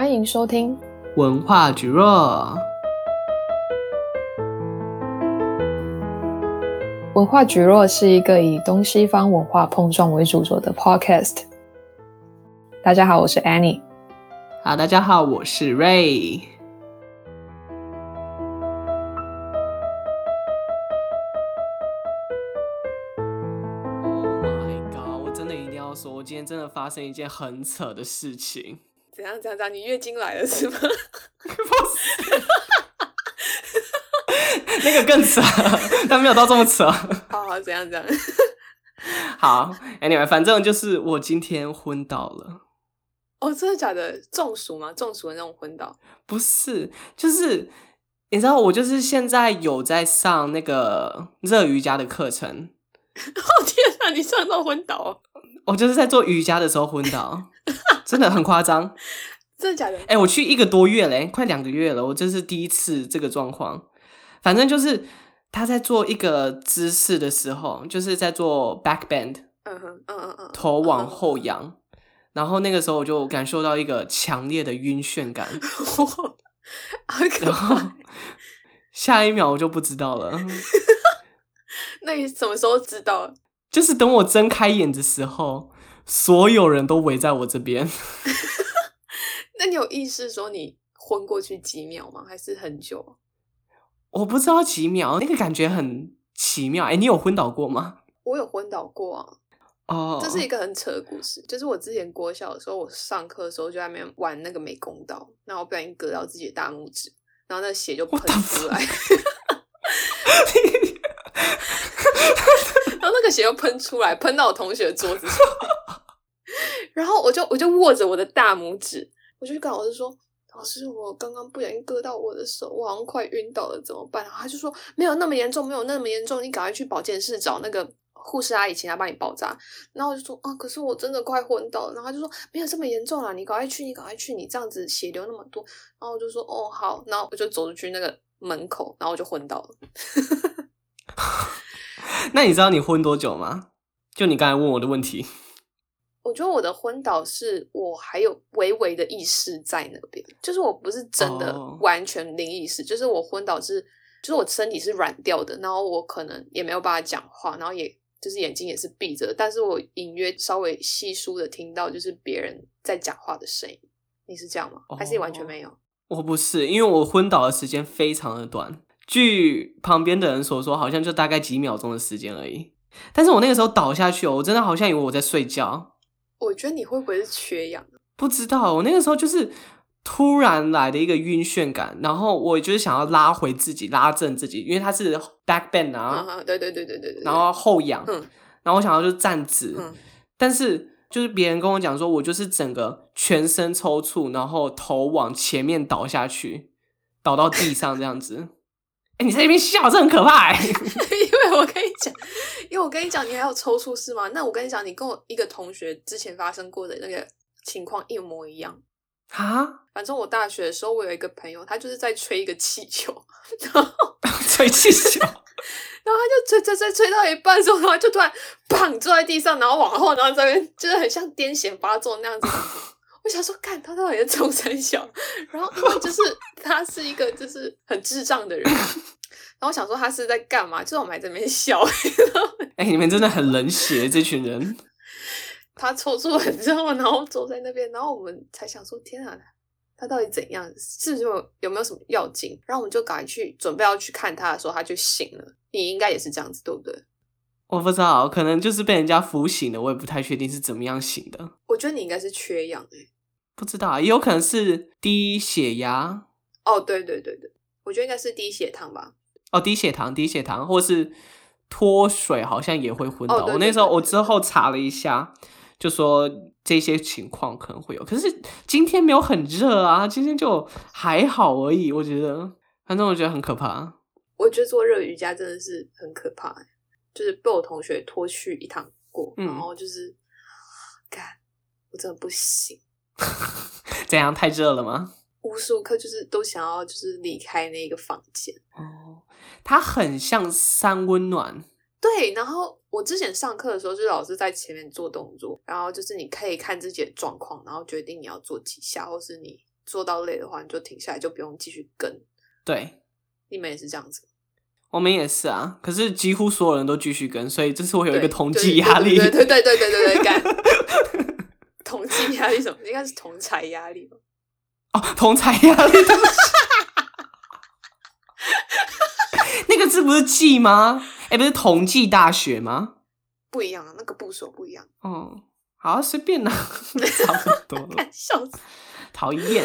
欢迎收听文化局弱。文化局弱是一个以东西方文化碰撞为主轴的 podcast。大家好，我是 Annie。好，大家好，我是 Ray。Oh my god！我真的一定要说，我今天真的发生一件很扯的事情。怎样？怎样？怎样？你月经来了是吗？不是，那个更扯，但没有到这么扯。好好，怎样？怎样？好，Anyway，反正就是我今天昏倒了。哦，真的假的？中暑吗？中暑的那种昏倒？不是，就是你知道，我就是现在有在上那个热瑜伽的课程。哦天哪，你上到昏倒？我就是在做瑜伽的时候昏倒。真的很夸张，真的假的？哎、欸，我去一个多月嘞，快两个月了，我这是第一次这个状况。反正就是他在做一个姿势的时候，就是在做 back bend，嗯哼，嗯嗯嗯，头往后仰，嗯，然后那个时候我就感受到一个强烈的晕眩感，然后下一秒我就不知道了。那你什么时候知道？就是等我睁开眼的时候。所有人都围在我这边。那你有意识说你昏过去几秒吗？还是很久？我不知道几秒，那个感觉很奇妙。哎，你有昏倒过吗？我有昏倒过啊。哦、oh.，这是一个很扯的故事。就是我之前国小的时候，我上课的时候就在那边玩那个美工刀，然后我不小心割到自己的大拇指，然后那血就喷出来。然后那个血又喷出来，喷到我同学的桌子上。然后我就我就握着我的大拇指，我就跟老师说：“老师，我刚刚不小心割到我的手，我好像快晕倒了，怎么办？”然后他就说：“没有那么严重，没有那么严重，你赶快去保健室找那个护士阿姨，请她帮你包扎。”然后我就说：“啊，可是我真的快昏倒了。”然后他就说：“没有这么严重啦，你赶快去，你赶快去，你这样子血流那么多。”然后我就说：“哦，好。”然后我就走出去那个门口，然后我就昏倒了。那你知道你昏多久吗？就你刚才问我的问题。我觉得我的昏倒是我还有微微的意识在那边，就是我不是真的完全零意识，oh. 就是我昏倒是，就是我身体是软掉的，然后我可能也没有办法讲话，然后也就是眼睛也是闭着，但是我隐约稍微稀疏的听到就是别人在讲话的声音。你是这样吗？还是你完全没有？我、oh. 不是，因为我昏倒的时间非常的短，据旁边的人所说，好像就大概几秒钟的时间而已。但是我那个时候倒下去，我真的好像以为我在睡觉。我觉得你会不会是缺氧？不知道，我那个时候就是突然来的一个晕眩感，然后我就是想要拉回自己，拉正自己，因为它是 back bend 啊，啊，对对对对对对，然后后仰，嗯，然后我想要就站直，嗯，但是就是别人跟我讲说，我就是整个全身抽搐，然后头往前面倒下去，倒到地上这样子。哎，你在那边笑，这很可怕哎，因为我跟你讲。因为我跟你讲，你还有抽搐是吗？那我跟你讲，你跟我一个同学之前发生过的那个情况一模一样啊！反正我大学的时候，我有一个朋友，他就是在吹一个气球，然后 吹气球，然后他就吹吹吹吹到一半的时候，然后就突然砰坐在地上，然后往后，然后这边就是很像癫痫发作那样子。我想说，看他到底在冲三小，然后因为就是 他是一个就是很智障的人。然后我想说他是在干嘛？就是我们还在那边笑。哎、欸，你们真的很冷血，这群人。他抽搐完之后，然后坐在那边，然后我们才想说：天啊，他到底怎样？是不是有有没有什么要紧？然后我们就赶快去准备要去看他的时候，他就醒了。你应该也是这样子，对不对？我不知道，可能就是被人家扶醒的，我也不太确定是怎么样醒的。我觉得你应该是缺氧哎、欸。不知道，也有可能是低血压。哦，对对对对，我觉得应该是低血糖吧。哦，低血糖，低血糖，或是脱水，好像也会昏倒。哦、对对对对，我那时候我之后查了一下，就说这些情况可能会有。可是今天没有很热啊，今天就还好而已。我觉得，反正我觉得很可怕。我觉得做热瑜伽真的是很可怕，就是被我同学拖去一趟过，嗯、然后就是，干，我真的不行。这样太热了吗？无时无刻就是都想要就是离开那个房间哦，它很像三温暖。对，然后我之前上课的时候，就是老师在前面做动作，然后就是你可以看自己的状况，然后决定你要做几下，或是你做到累的话，你就停下来，就不用继续跟。对，你们也是这样子。我们也是啊，可是几乎所有人都继续跟，所以这次我有一个统计压力。对对对对对对对，干压力什么？应该是同侪压力吧？哦，同侪压力。那个字不是计吗？哎，不是同济大学吗？不一样啊，那个部首不一样。哦，好，随便啦，差不多了。笑死，讨厌！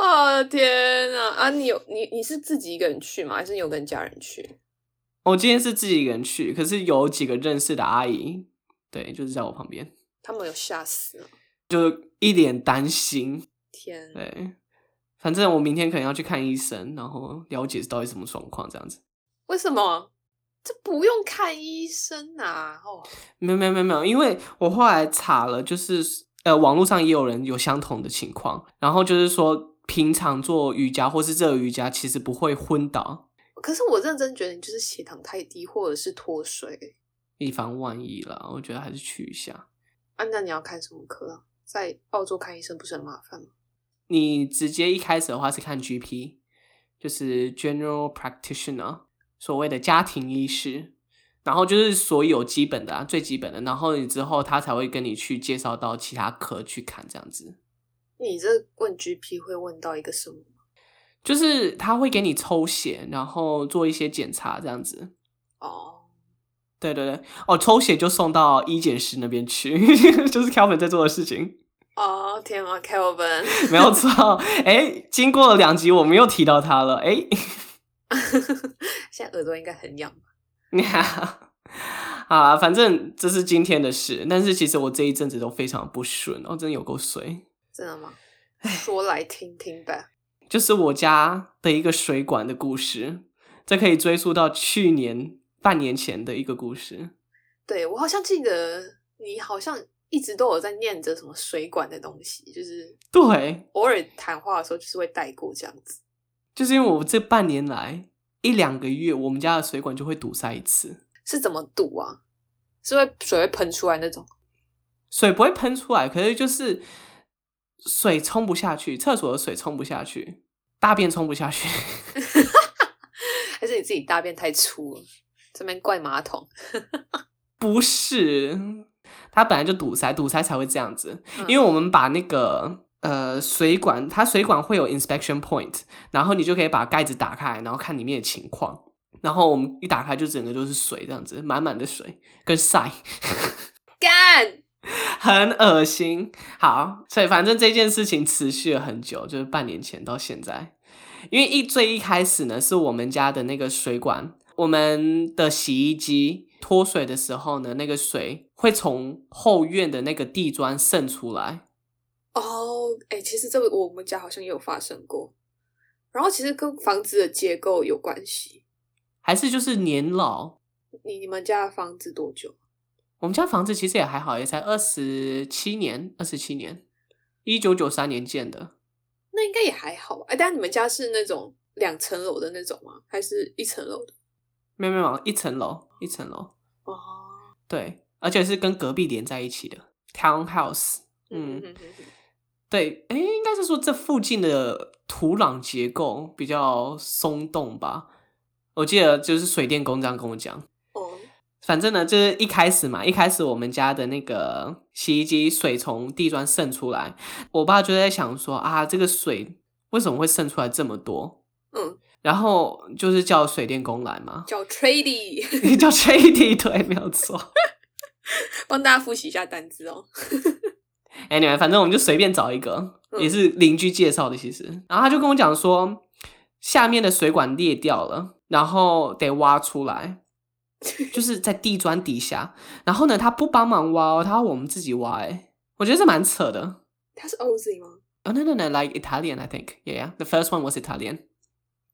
啊天哪！啊，你有你你是自己一个人去吗？还是你有跟家人去？我今天是自己一个人去，可是有几个认识的阿姨，对，就是在我旁边。他们有吓死了，就一脸担心。天，对，反正我明天可能要去看医生，然后了解到底什么状况，这样子。为什么？这不用看医生啊？哦，没有没有没有没有，因为我后来查了，就是呃，网络上也有人有相同的情况，然后就是说，平常做瑜伽或是热瑜伽，其实不会昏倒。可是我认真觉得你就是血糖太低，或者是脱水，以防万一了，我觉得还是去一下。啊，那你要看什么科啊？在澳洲看医生不是很麻烦吗？你直接一开始的话是看 GP，就是 General Practitioner，所谓的家庭医师，然后就是所有基本的啊，最基本的，然后你之后他才会跟你去介绍到其他科去看这样子。你这问 GP 会问到一个什么？就是他会给你抽血，然后做一些检查，这样子。哦，oh. 对对对，哦，抽血就送到医检室那边去，就是 Kelvin 在做的事情。哦，oh, 天啊，Kelvin，没有错。哎，经过了两集，我们又提到他了。哎，现在耳朵应该很痒吧？你 好啊，反正这是今天的事。但是其实我这一阵子都非常不顺，哦，真的有够衰。真的吗？说来听听吧。就是我家的一个水管的故事，这可以追溯到去年半年前的一个故事。对，我好像记得你好像一直都有在念着什么水管的东西，就是对，偶尔谈话的时候就是会带过这样子。就是因为我这半年来一两个月，我们家的水管就会堵塞一次。是怎么堵啊？是会水会喷出来那种？水不会喷出来，可是就是。水冲不下去，厕所的水冲不下去，大便冲不下去，还是你自己大便太粗了？这边怪马桶？不是，它本来就堵塞，堵塞才会这样子。嗯、因为我们把那个呃水管，它水管会有 inspection point，然后你就可以把盖子打开，然后看里面的情况。然后我们一打开，就整个都是水，这样子满满的水跟晒 干。很恶心，好，所以反正这件事情持续了很久，就是半年前到现在。因为一最一开始呢，是我们家的那个水管，我们的洗衣机脱水的时候呢，那个水会从后院的那个地砖渗出来。哦，哎，其实这个我们家好像也有发生过，然后其实跟房子的结构有关系，还是就是年老？你你们家的房子多久？我们家房子其实也还好，也才二十七年，二十七年，一九九三年建的，那应该也还好吧？哎，但你们家是那种两层楼的那种吗？还是一层楼的？没有没有，一层楼，一层楼。哦，对，而且是跟隔壁连在一起的 townhouse。嗯，对，哎，应该是说这附近的土壤结构比较松动吧？我记得就是水电工这样跟我讲。反正呢，就是一开始嘛，一开始我们家的那个洗衣机水从地砖渗出来，我爸就在想说啊，这个水为什么会渗出来这么多？嗯，然后就是叫水电工来嘛，叫 Trady，叫 Trady，对，没有错，帮大家复习一下单字哦。anyway，反正我们就随便找一个，也是邻居介绍的，其实，然后他就跟我讲说，下面的水管裂掉了，然后得挖出来。就是在地砖底下，然后呢，他不帮忙挖哦，他要我们自己挖。哎，我觉得这蛮扯的。他是 Aussie 吗？哦、oh,，no no no，like Italian，I think。Yeah，the first one was Italian。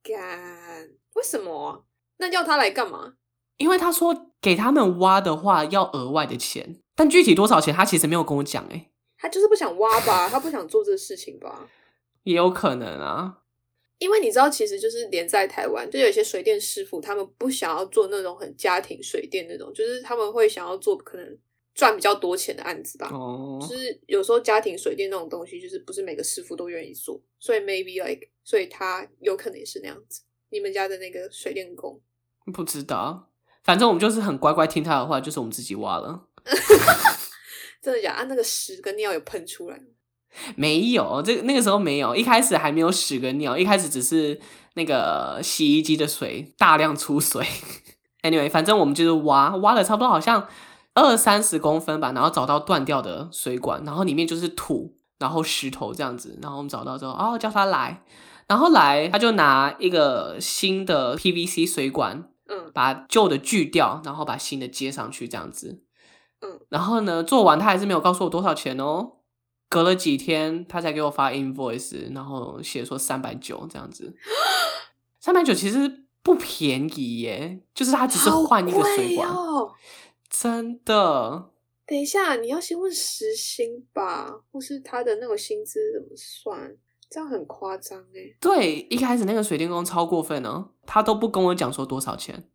干，为什么？那要他来干嘛？因为他说给他们挖的话要额外的钱，但具体多少钱他其实没有跟我讲。哎，他就是不想挖吧，他不想做这个事情吧？也有可能啊。因为你知道，其实就是连在台湾，就有一些水电师傅，他们不想要做那种很家庭水电那种，就是他们会想要做可能赚比较多钱的案子吧。哦，就是有时候家庭水电那种东西，就是不是每个师傅都愿意做，所以 maybe like，所以他有可能也是那样子。你们家的那个水电工，不知道，反正我们就是很乖乖听他的话，就是我们自己挖了。真的假的？啊，那个屎跟尿有喷出来？没有，这那个时候没有，一开始还没有屎跟尿，一开始只是那个洗衣机的水大量出水。Anyway，反正我们就是挖，挖了差不多好像二三十公分吧，然后找到断掉的水管，然后里面就是土，然后石头这样子，然后我们找到之后，哦，叫他来，然后来他就拿一个新的 PVC 水管，嗯，把旧的锯掉，然后把新的接上去这样子，嗯，然后呢，做完他还是没有告诉我多少钱哦。隔了几天，他才给我发 invoice，然后写说三百九这样子。三百九其实不便宜耶，就是他只是换一个水管，哦、真的。等一下，你要先问时薪吧，或是他的那个薪资怎么算？这样很夸张哎。对，一开始那个水电工超过分哦，他都不跟我讲说多少钱。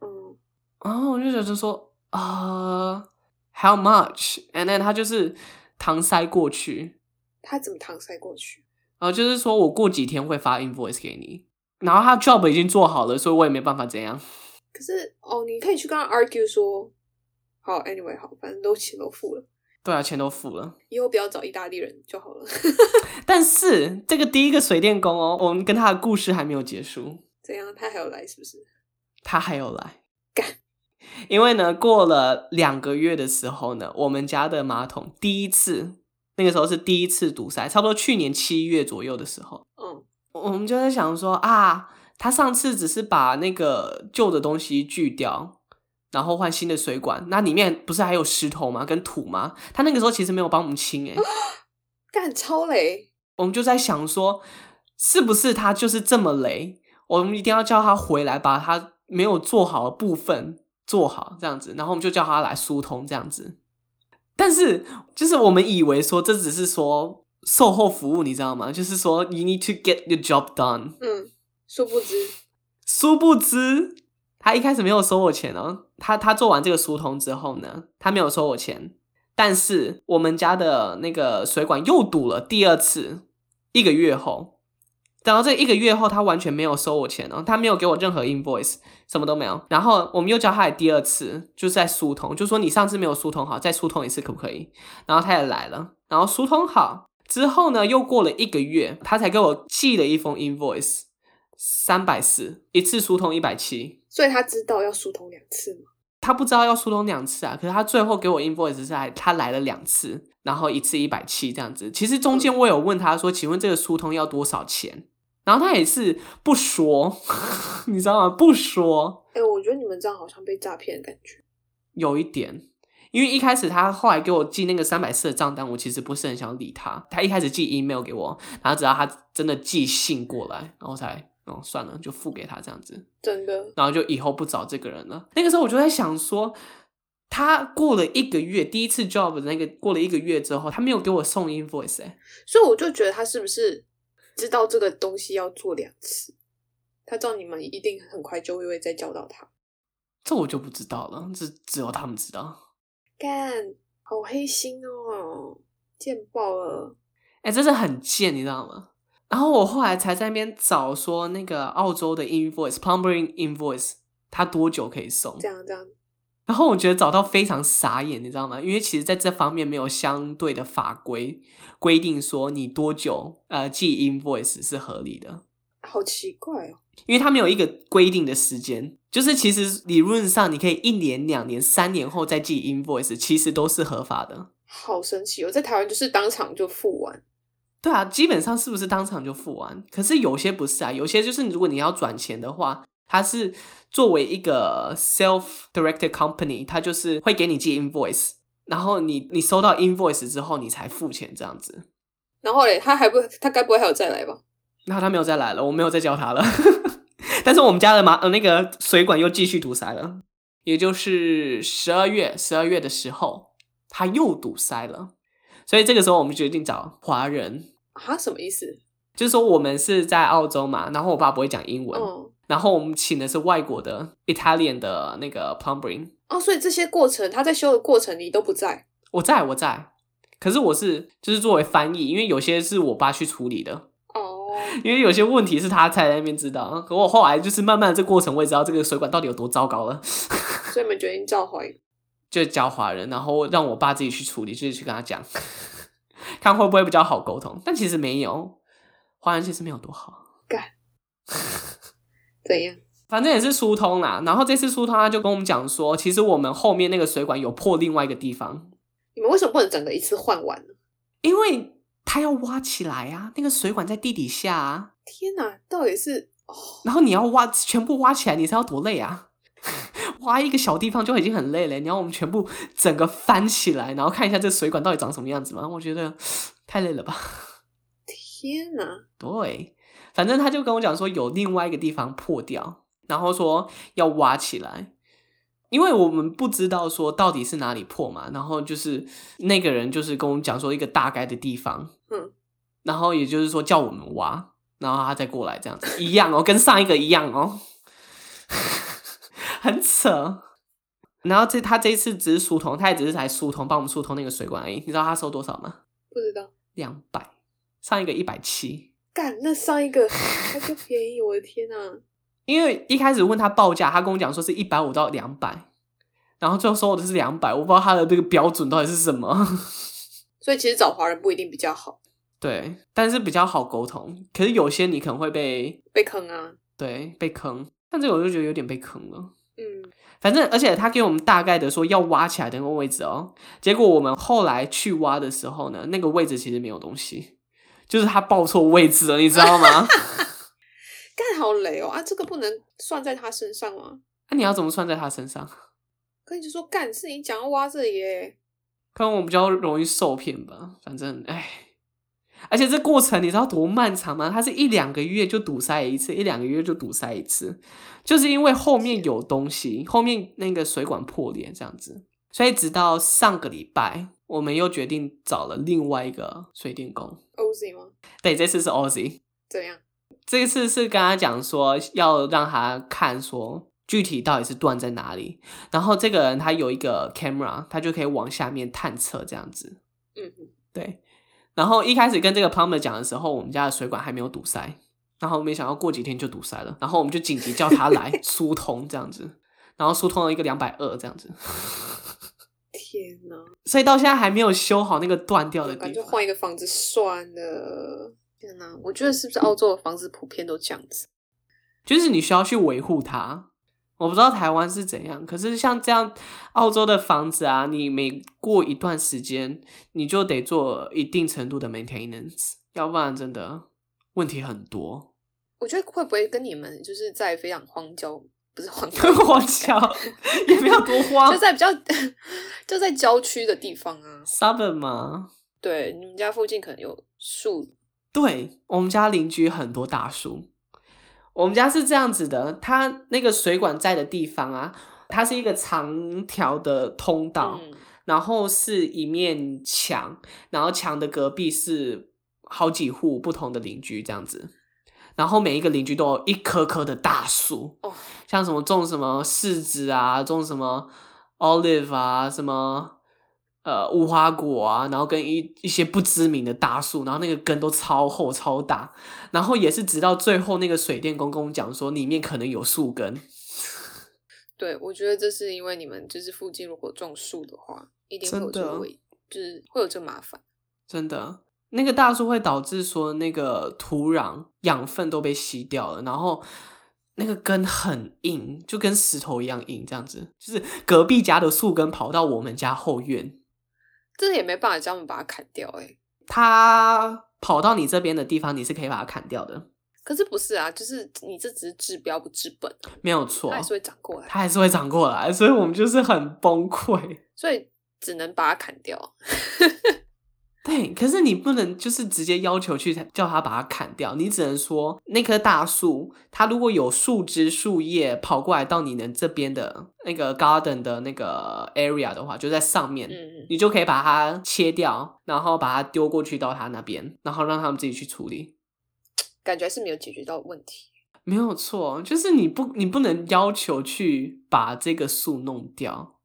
嗯，然后我就觉得说啊、uh,，how much？And then 他就是。搪塞过去，他怎么搪塞过去？然后就是说我过几天会发 invoice 给你，然后他 job 已经做好了，所以我也没办法怎样。可是哦，你可以去跟他 argue 说，好，anyway 好，反正都钱都付了。对啊，钱都付了，以后不要找意大利人就好了。但是这个第一个水电工哦，我们跟他的故事还没有结束。怎样？他还有来是不是？他还有来 干。因为呢，过了两个月的时候呢，我们家的马桶第一次，那个时候是第一次堵塞，差不多去年七月左右的时候，嗯，我们就在想说啊，他上次只是把那个旧的东西锯掉，然后换新的水管，那里面不是还有石头吗？跟土吗？他那个时候其实没有帮我们清，哎，干超雷，我们就在想说，是不是他就是这么雷？我们一定要叫他回来，把他没有做好的部分。做好这样子，然后我们就叫他来疏通这样子。但是，就是我们以为说这只是说售后服务，你知道吗？就是说 you need to get your job done。嗯，殊不知，殊不知，他一开始没有收我钱哦。他他做完这个疏通之后呢，他没有收我钱。但是我们家的那个水管又堵了第二次，一个月后。等到这一个月后，他完全没有收我钱哦，他没有给我任何 invoice，什么都没有。然后我们又叫他来第二次，就是在疏通，就说你上次没有疏通好，再疏通一次可不可以？然后他也来了，然后疏通好之后呢，又过了一个月，他才给我寄了一封 invoice，三百四，一次疏通一百七。所以他知道要疏通两次吗？他不知道要疏通两次啊，可是他最后给我 invoice 是来他来了两次，然后一次一百七这样子。其实中间我有问他说，请问这个疏通要多少钱？然后他也是不说，你知道吗？不说。哎、欸，我觉得你们这样好像被诈骗的感觉。有一点，因为一开始他后来给我寄那个三百四的账单，我其实不是很想理他。他一开始寄 email 给我，然后直到他真的寄信过来，然后才哦算了，就付给他这样子。真的。然后就以后不找这个人了。那个时候我就在想说，他过了一个月，第一次 job 的那个过了一个月之后，他没有给我送 invoice，哎，所以我就觉得他是不是？知道这个东西要做两次，他知道你们一定很快就会再教到他。这我就不知道了，这只有他们知道。干，好黑心哦，贱爆了！哎、欸，真的很贱，你知道吗？然后我后来才在那边找说那个澳洲的 invoice，plumbing invoice，它多久可以送？这样这样。然后我觉得找到非常傻眼，你知道吗？因为其实在这方面没有相对的法规规定说你多久呃寄 invoice 是合理的。好奇怪哦，因为它没有一个规定的时间，就是其实理论上你可以一年、两年、三年后再寄 invoice，其实都是合法的。好神奇哦，在台湾就是当场就付完。对啊，基本上是不是当场就付完？可是有些不是啊，有些就是如果你要转钱的话。它是作为一个 self-directed company，它就是会给你寄 invoice，然后你你收到 invoice 之后，你才付钱这样子。然后嘞，他还不，他该不会还有再来吧？那他没有再来了，我没有再叫他了。但是我们家的马呃那个水管又继续堵塞了，也就是十二月十二月的时候，它又堵塞了。所以这个时候我们决定找华人。啊？什么意思？就是说我们是在澳洲嘛，然后我爸不会讲英文。嗯然后我们请的是外国的 Italian 的那个 plumbing。哦，所以这些过程他在修的过程你都不在？我在，我在。可是我是就是作为翻译，因为有些是我爸去处理的。哦。因为有些问题是他才在那边知道，可我后来就是慢慢的这过程，我也知道这个水管到底有多糟糕了。所以你们决定叫华人，就教华人，然后让我爸自己去处理，就是去跟他讲，看会不会比较好沟通。但其实没有，华人其实没有多好。干。怎样？反正也是疏通啦。然后这次疏通，他就跟我们讲说，其实我们后面那个水管有破另外一个地方。你们为什么不能整个一次换完呢？因为他要挖起来啊，那个水管在地底下啊。天哪，到底是哦？然后你要挖全部挖起来，你是要多累啊？挖一个小地方就已经很累了，你要我们全部整个翻起来，然后看一下这水管到底长什么样子吗？我觉得 太累了吧。天哪，对，反正他就跟我讲说有另外一个地方破掉。然后说要挖起来，因为我们不知道说到底是哪里破嘛。然后就是那个人就是跟我们讲说一个大概的地方，嗯，然后也就是说叫我们挖，然后他再过来这样子一样哦，跟上一个一样哦，很扯。然后这他这一次只是疏通，他也只是来疏通，帮我们疏通那个水管而已。你知道他收多少吗？不知道，两百，上一个一百七。干，那上一个还就便宜，我的天呐。因为一开始问他报价，他跟我讲说是一百五到两百，然后最后收我的是两百，我不知道他的这个标准到底是什么。所以其实找华人不一定比较好，对，但是比较好沟通。可是有些你可能会被被坑啊，对，被坑。但这个我就觉得有点被坑了。嗯，反正而且他给我们大概的说要挖起来的那个位置哦，结果我们后来去挖的时候呢，那个位置其实没有东西，就是他报错位置了，你知道吗？干好雷哦啊！这个不能算在他身上吗？那、啊、你要怎么算在他身上？可以就说干是你讲要挖这里耶，可能我比较容易受骗吧。反正哎，而且这过程你知道多漫长吗？它是一两个月就堵塞一次，一两个月就堵塞一次，就是因为后面有东西，后面那个水管破裂这样子，所以直到上个礼拜，我们又决定找了另外一个水电工。Oz 吗？对，这次是 Oz。怎样？这一次是跟他讲说，要让他看说具体到底是断在哪里，然后这个人他有一个 camera，他就可以往下面探测这样子。嗯，对。然后一开始跟这个 plumber 讲的时候，我们家的水管还没有堵塞，然后没想到过几天就堵塞了，然后我们就紧急叫他来 疏通这样子，然后疏通了一个两百二这样子。天哪！所以到现在还没有修好那个断掉的地方，就换一个房子算了。天哪，我觉得是不是澳洲的房子普遍都这样子？就是你需要去维护它。我不知道台湾是怎样，可是像这样澳洲的房子啊，你每过一段时间，你就得做一定程度的 maintenance，要不然真的问题很多。我觉得会不会跟你们就是在非常荒郊，不是荒郊 荒郊，也没有多荒，就在比较就在郊区的地方啊，suburb 吗？对，你们家附近可能有树。对，我们家邻居很多大树。我们家是这样子的，它那个水管在的地方啊，它是一个长条的通道，嗯、然后是一面墙，然后墙的隔壁是好几户不同的邻居这样子，然后每一个邻居都有一棵棵的大树，哦、像什么种什么柿子啊，种什么 olive 啊，什么。呃，无花果啊，然后跟一一些不知名的大树，然后那个根都超厚超大，然后也是直到最后那个水电工跟我讲说里面可能有树根。对，我觉得这是因为你们就是附近如果种树的话，一定会有这个，就是会有这麻烦。真的，那个大树会导致说那个土壤养分都被吸掉了，然后那个根很硬，就跟石头一样硬，这样子，就是隔壁家的树根跑到我们家后院。这也没办法叫我们把它砍掉哎、欸。它跑到你这边的地方，你是可以把它砍掉的。可是不是啊？就是你这只是治标不治本，没有错，它还是会长过来，它还是会长过来，所以我们就是很崩溃，所以只能把它砍掉。对，可是你不能就是直接要求去叫他把它砍掉，你只能说那棵大树，它如果有树枝、树叶跑过来到你们这边的那个 garden 的那个 area 的话，就在上面，嗯、你就可以把它切掉，然后把它丢过去到他那边，然后让他们自己去处理。感觉是没有解决到问题。没有错，就是你不你不能要求去把这个树弄掉，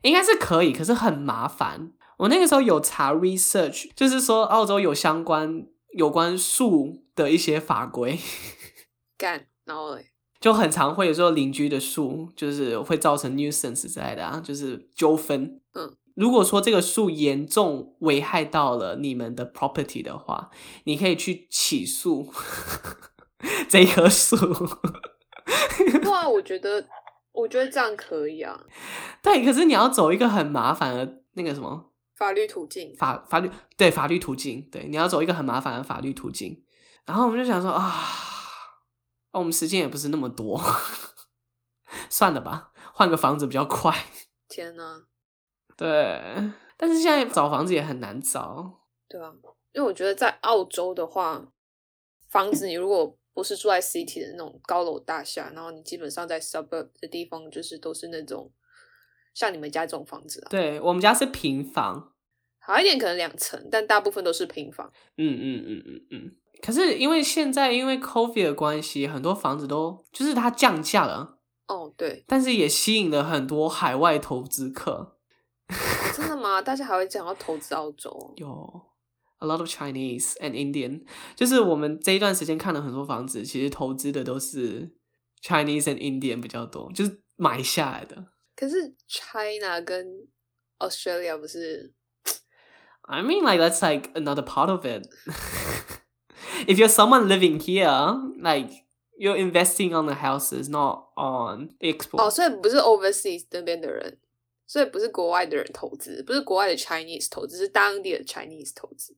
应该是可以，可是很麻烦。我那个时候有查 research，就是说澳洲有相关有关树的一些法规。干，然后嘞，就很常会有时候邻居的树就是会造成 nuisance 之类的啊，就是纠纷。嗯，如果说这个树严重危害到了你们的 property 的话，你可以去起诉 这棵树。对啊，我觉得，我觉得这样可以啊。对，可是你要走一个很麻烦的那个什么？法律途径，法法律对法律途径，对，你要走一个很麻烦的法律途径。然后我们就想说啊，我们时间也不是那么多，算了吧，换个房子比较快。天哪，对，但是现在找房子也很难找。对啊，因为我觉得在澳洲的话，房子你如果不是住在 city 的那种高楼大厦，然后你基本上在 suburb 的地方，就是都是那种。像你们家这种房子啊？对，我们家是平房，好一点可能两层，但大部分都是平房。嗯嗯嗯嗯嗯。可是因为现在因为 COVID 的关系，很多房子都就是它降价了。哦，对。但是也吸引了很多海外投资客。哦，真的吗？大家还会讲要投资澳洲？有 a lot of Chinese and Indian，就是我们这一段时间看了很多房子，其实投资的都是 Chinese and Indian 比较多，就是买下来的。可是 China 跟 Australia 不是？I mean, like that's like another part of it. If you're someone living here, like you're investing on the houses, not on export. 哦，所以不是 overseas 那边的人，所以不是国外的人投资，不是国外的 Chinese 投资，是当地的 Chinese 投资。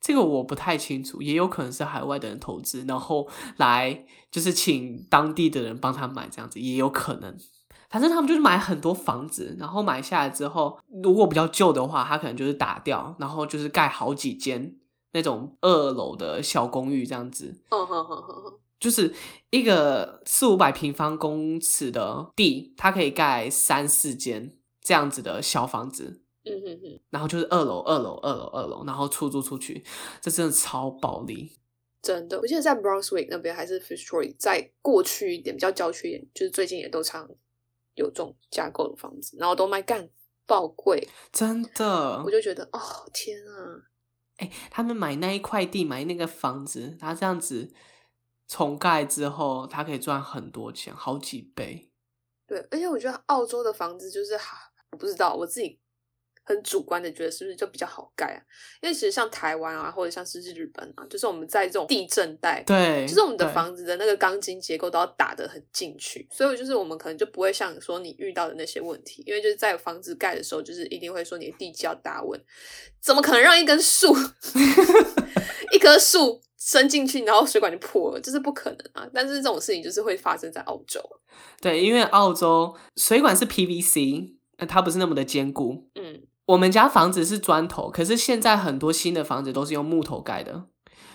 这个我不太清楚，也有可能是海外的人投资，然后来就是请当地的人帮他买这样子，也有可能。 反正他们就是买很多房子，然后买下来之后，如果比较旧的话，他可能就是打掉，然后就是盖好几间那种二楼的小公寓这样子。嗯哼哼哼哼，就是一个四五百平方公尺的地，它可以盖三四间这样子的小房子。嗯哼哼，然后就是二楼、二楼、二楼、二楼，然后出租出去，这真的超暴利。真的，我记得在 Brunswick 那边还是 Fitzroy，在过去一点比较郊区一点，就是最近也都常。有这种架构的房子，然后都卖干爆贵，真的，我就觉得哦天啊，哎、欸，他们买那一块地，买那个房子，他这样子重盖之后，他可以赚很多钱，好几倍。对，而且我觉得澳洲的房子就是，我不知道我自己。很主观的觉得是不是就比较好盖啊？因为其实像台湾啊，或者像是日本啊，就是我们在这种地震带，对，就是我们的房子的那个钢筋结构都要打得很进去，所以就是我们可能就不会像说你遇到的那些问题，因为就是在房子盖的时候，就是一定会说你的地基要打稳，怎么可能让一根树 一棵树伸进去，然后水管就破了，这是不可能啊！但是这种事情就是会发生在澳洲，对，因为澳洲水管是 PVC，它不是那么的坚固，嗯。我们家房子是砖头，可是现在很多新的房子都是用木头盖的，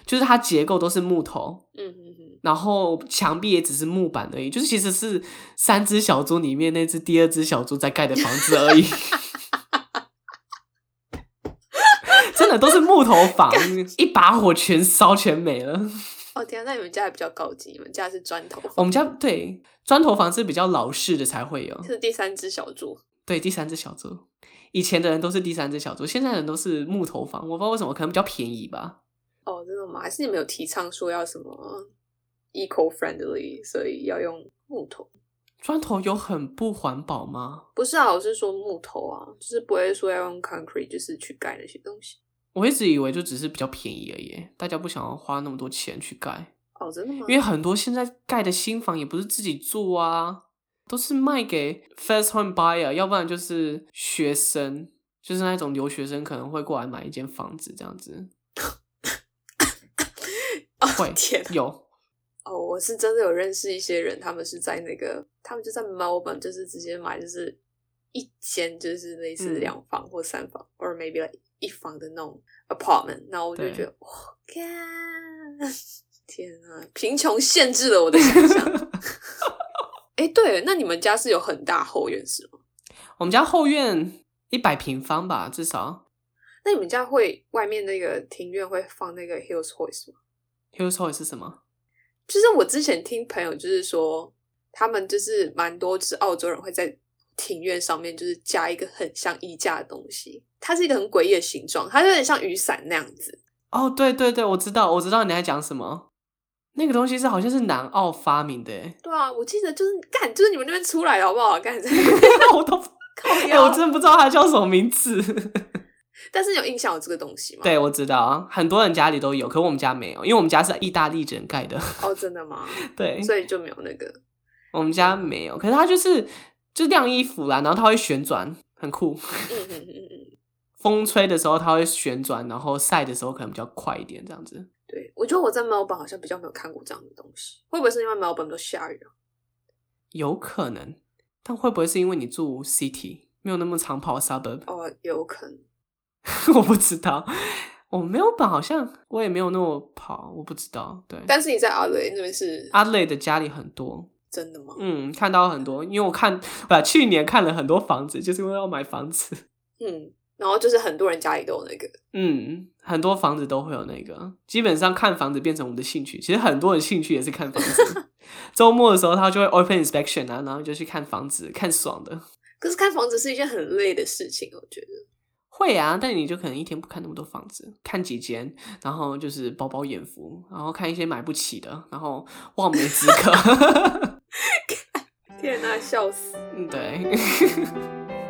就是它结构都是木头，嗯嗯嗯，然后墙壁也只是木板而已，就是其实是三只小猪里面那只第二只小猪在盖的房子而已，真的都是木头房，一把火全烧全没了。哦天啊，那你们家还比较高级，你们家是砖头房？我们家对砖头房是比较老式的才会有，是第三只小猪，对，第三只小猪。以前的人都是第三只小猪，现在的人都是木头房。我不知道为什么，可能比较便宜吧。哦，真的吗？还是你们有提倡说要什么 eco friendly，所以要用木头？砖头有很不环保吗？不是啊，我是说木头啊，就是不会说要用 concrete，就是去盖那些东西。我一直以为就只是比较便宜而已，大家不想要花那么多钱去盖。哦，真的吗？因为很多现在盖的新房也不是自己住啊。都是卖给 first home buyer，要不然就是学生，就是那种留学生可能会过来买一间房子这样子。会、哦、天有哦，我是真的有认识一些人，他们是在那个，他们就在 Melbourne，就是直接买，就是一间就是类似两房或三房，或、嗯、者 maybe like 一房的那种 apartment。然后我就觉得，哇，天啊，贫穷限制了我的想象。哎，对，那你们家是有很大后院是吗？我们家后院一百平方吧，至少。那你们家会外面那个庭院会放那个 Hills Hoist 吗？Hills Hoist 是什么？就是我之前听朋友就是说，他们就是蛮多，就是澳洲人会在庭院上面就是加一个很像衣架的东西，它是一个很诡异的形状，它有点像雨伞那样子。哦，对对对，我知道，我知道你在讲什么。那个东西是好像是南澳发明的，对啊，我记得就是干，就是你们那边出来的好不好？干，我都 靠腰、欸，我真的不知道它叫什么名字。但是你有印象有这个东西吗？对，我知道，很多人家里都有，可是我们家没有，因为我们家是意大利人盖的。哦，真的吗？对，所以就没有那个。我们家没有，可是它就是就晾衣服啦，然后它会旋转，很酷。嗯嗯嗯嗯，风吹的时候它会旋转，然后晒的时候可能比较快一点，这样子。对，我觉得我在墨尔本好像比较没有看过这样的东西，会不会是因为墨尔本都下雨啊？有可能，但会不会是因为你住 city 没有那么常跑 suburb？哦，有可能，我不知道，我没有跑，好像我也没有那么跑，我不知道。对，但是你在阿雷那边是阿雷的家里很多，真的吗？嗯，看到很多，因为我看 不去年看了很多房子，就是因为要买房子。嗯。然后就是很多人家里都有那个，嗯，很多房子都会有那个。基本上看房子变成我们的兴趣，其实很多人兴趣也是看房子。周末的时候他就会 open inspection 啊，然后就去看房子，看爽的。可是看房子是一件很累的事情，我觉得。会啊，但你就可能一天不看那么多房子，看几间，然后就是饱饱眼福，然后看一些买不起的，然后望梅止渴。天哪，笑死！嗯，对。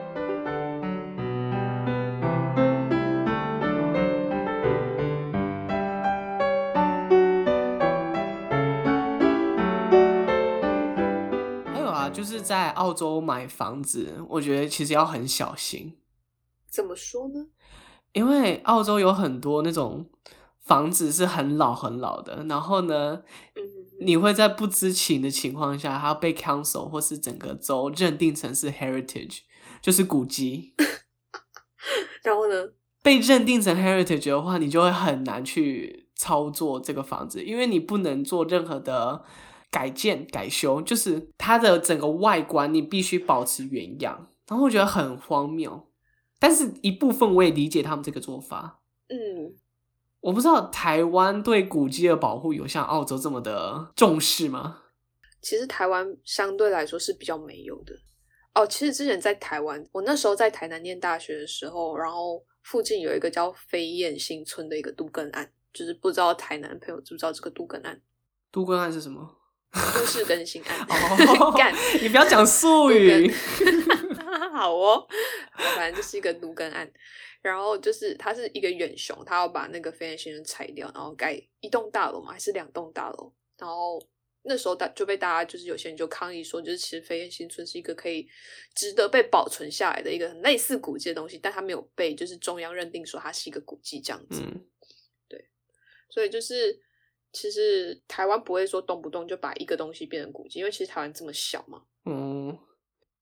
在澳洲买房子，我觉得其实要很小心。怎么说呢？因为澳洲有很多那种房子是很老很老的，然后呢，嗯、你会在不知情的情况下，它被 council 或是整个州认定成是 heritage，就是古迹。然后呢，被认定成 heritage 的话，你就会很难去操作这个房子，因为你不能做任何的。改建、改修，就是它的整个外观，你必须保持原样。然后我觉得很荒谬，但是一部分我也理解他们这个做法。嗯，我不知道台湾对古迹的保护有像澳洲这么的重视吗？其实台湾相对来说是比较没有的。哦，其实之前在台湾，我那时候在台南念大学的时候，然后附近有一个叫飞燕新村的一个杜根案，就是不知道台南朋友知不知道这个杜根案？杜根案是什么？都市更新案，哦、干 你不要讲术语。好哦，反正就是一个都更案，然后就是它是一个远雄，他要把那个飞燕新村拆掉，然后盖一栋大楼嘛，还是两栋大楼？然后那时候大就被大家就是有些人就抗议说，就是其实飞燕新村是一个可以值得被保存下来的一个很类似古迹的东西，但它没有被就是中央认定说它是一个古迹这样子。嗯、对，所以就是。其实台湾不会说动不动就把一个东西变成古迹，因为其实台湾这么小嘛。嗯，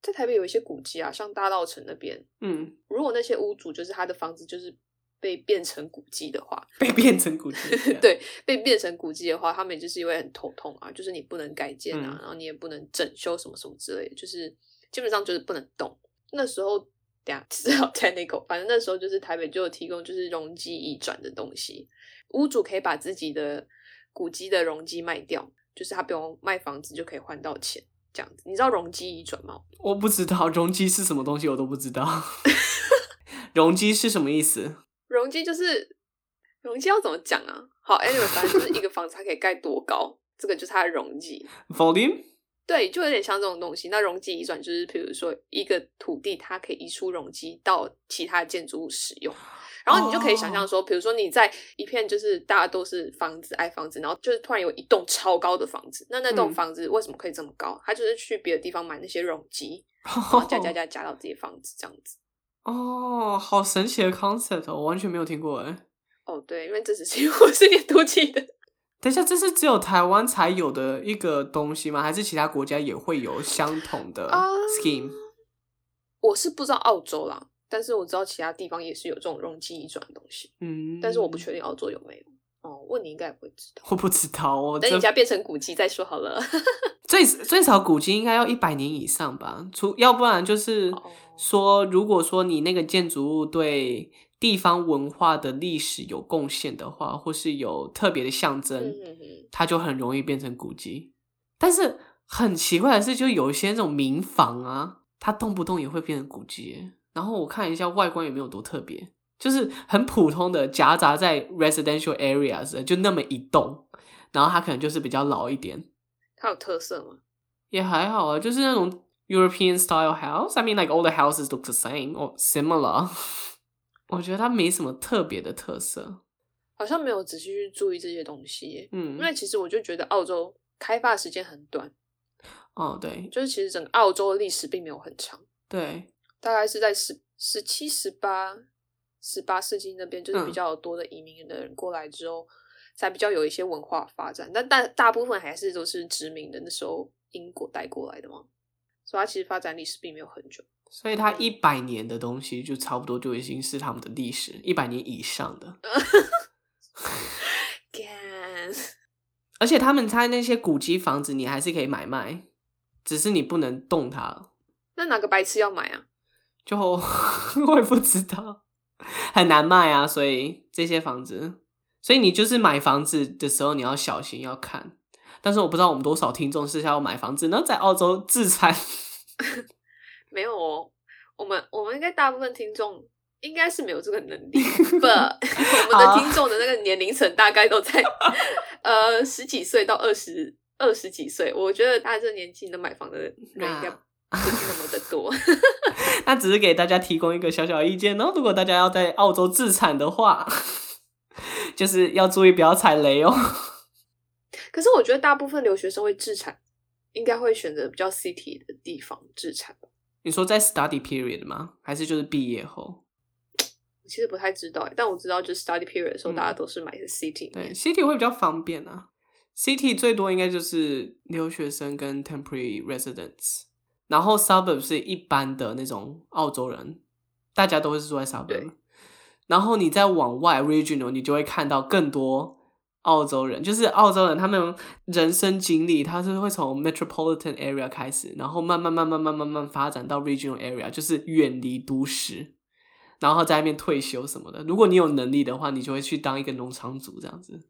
在台北有一些古迹啊，像大道城那边。嗯，如果那些屋主就是他的房子就是被变成古迹的话，被变成古迹，对，被变成古迹的话，他们就是因为很头痛啊，就是你不能改建啊，嗯、然后你也不能整修什么什么之类的，就是基本上就是不能动。那时候，等下 只好在那个，反正那时候就是台北就有提供就是容积移转的东西，屋主可以把自己的。古迹的容积卖掉，就是他不用卖房子就可以换到钱，这样子。你知道容积移转吗？我不知道容积是什么东西，我都不知道。容积是什么意思？容积就是容积要怎么讲啊？好，anyway，反正就是一个房子它可以盖多高，这个就是它的容积。Volume？对，就有点像这种东西。那容积移转就是，比如说一个土地，它可以移出容积到其他建筑物使用。然后你就可以想象说，oh. 比如说你在一片就是大家都是房子矮房子，然后就是突然有一栋超高的房子，那那栋房子为什么可以这么高？它就是去别的地方买那些容积，然后加加加加到这些房子这样子。哦，oh, 好神奇的 concept，我完全没有听过哎。哦，oh, 对，因为这只是因 为我是念土气的。等一下，这是只有台湾才有的一个东西吗？还是其他国家也会有相同的 scheme？、Uh, 我是不知道澳洲啦。但是我知道其他地方也是有这种容积移转的东西，嗯，但是我不确定澳洲有没有。哦，问你应该也不会知道。我不知道，哦等你家变成古迹再说好了。最最少古迹应该要一百年以上吧，除要不然就是说，如果说你那个建筑物对地方文化的历史有贡献的话，或是有特别的象征，它就很容易变成古迹。但是很奇怪的是，就有一些那种民房啊，它动不动也会变成古迹。然后我看一下外观也没有多特别，就是很普通的夹杂在 residential areas，就那么一栋，然后它可能就是比较老一点。它有特色吗？也还好啊，就是那种 European style house。I mean, like all the houses look the same or similar。我觉得它没什么特别的特色，好像没有仔细去注意这些东西。嗯，因为其实我就觉得澳洲开发时间很短。哦，对，就是其实整个澳洲的历史并没有很长。对。大概是在十十七、十八、十八世纪那边，就是比较多的移民的人过来之后，嗯、才比较有一些文化发展。但大大部分还是都是殖民的，那时候英国带过来的嘛，所以它其实发展历史并没有很久。所以它一百年的东西就差不多就已经是他们的历史，一百年以上的。而且他们拆那些古迹房子，你还是可以买卖，只是你不能动它。那哪个白痴要买啊？就 我也不知道，很难卖啊，所以这些房子，所以你就是买房子的时候你要小心要看。但是我不知道我们多少听众是要买房子，然后在澳洲自产。没有哦，我们我们应该大部分听众应该是没有这个能力。不，我们的听众的那个年龄层大概都在呃十几岁到二十二十几岁。我觉得大家这年纪能买房的人应该。不是那么的多，那只是给大家提供一个小小意见。然后，如果大家要在澳洲自产的话，就是要注意不要踩雷哦。可是，我觉得大部分留学生会自产，应该会选择比较 city 的地方自产。你说在 study period 吗？还是就是毕业后？我其实不太知道，但我知道就是 study period 的时候，大家都是买的 city。对，city 会比较方便啊。city 最多应该就是留学生跟 temporary residents。然后 suburb 是一般的那种澳洲人，大家都会是住在 suburb。然后你再往外 regional，你就会看到更多澳洲人，就是澳洲人他们人生经历，他是会从 metropolitan area 开始，然后慢慢慢慢慢慢慢发展到 regional area，就是远离都市，然后在那边退休什么的。如果你有能力的话，你就会去当一个农场主这样子。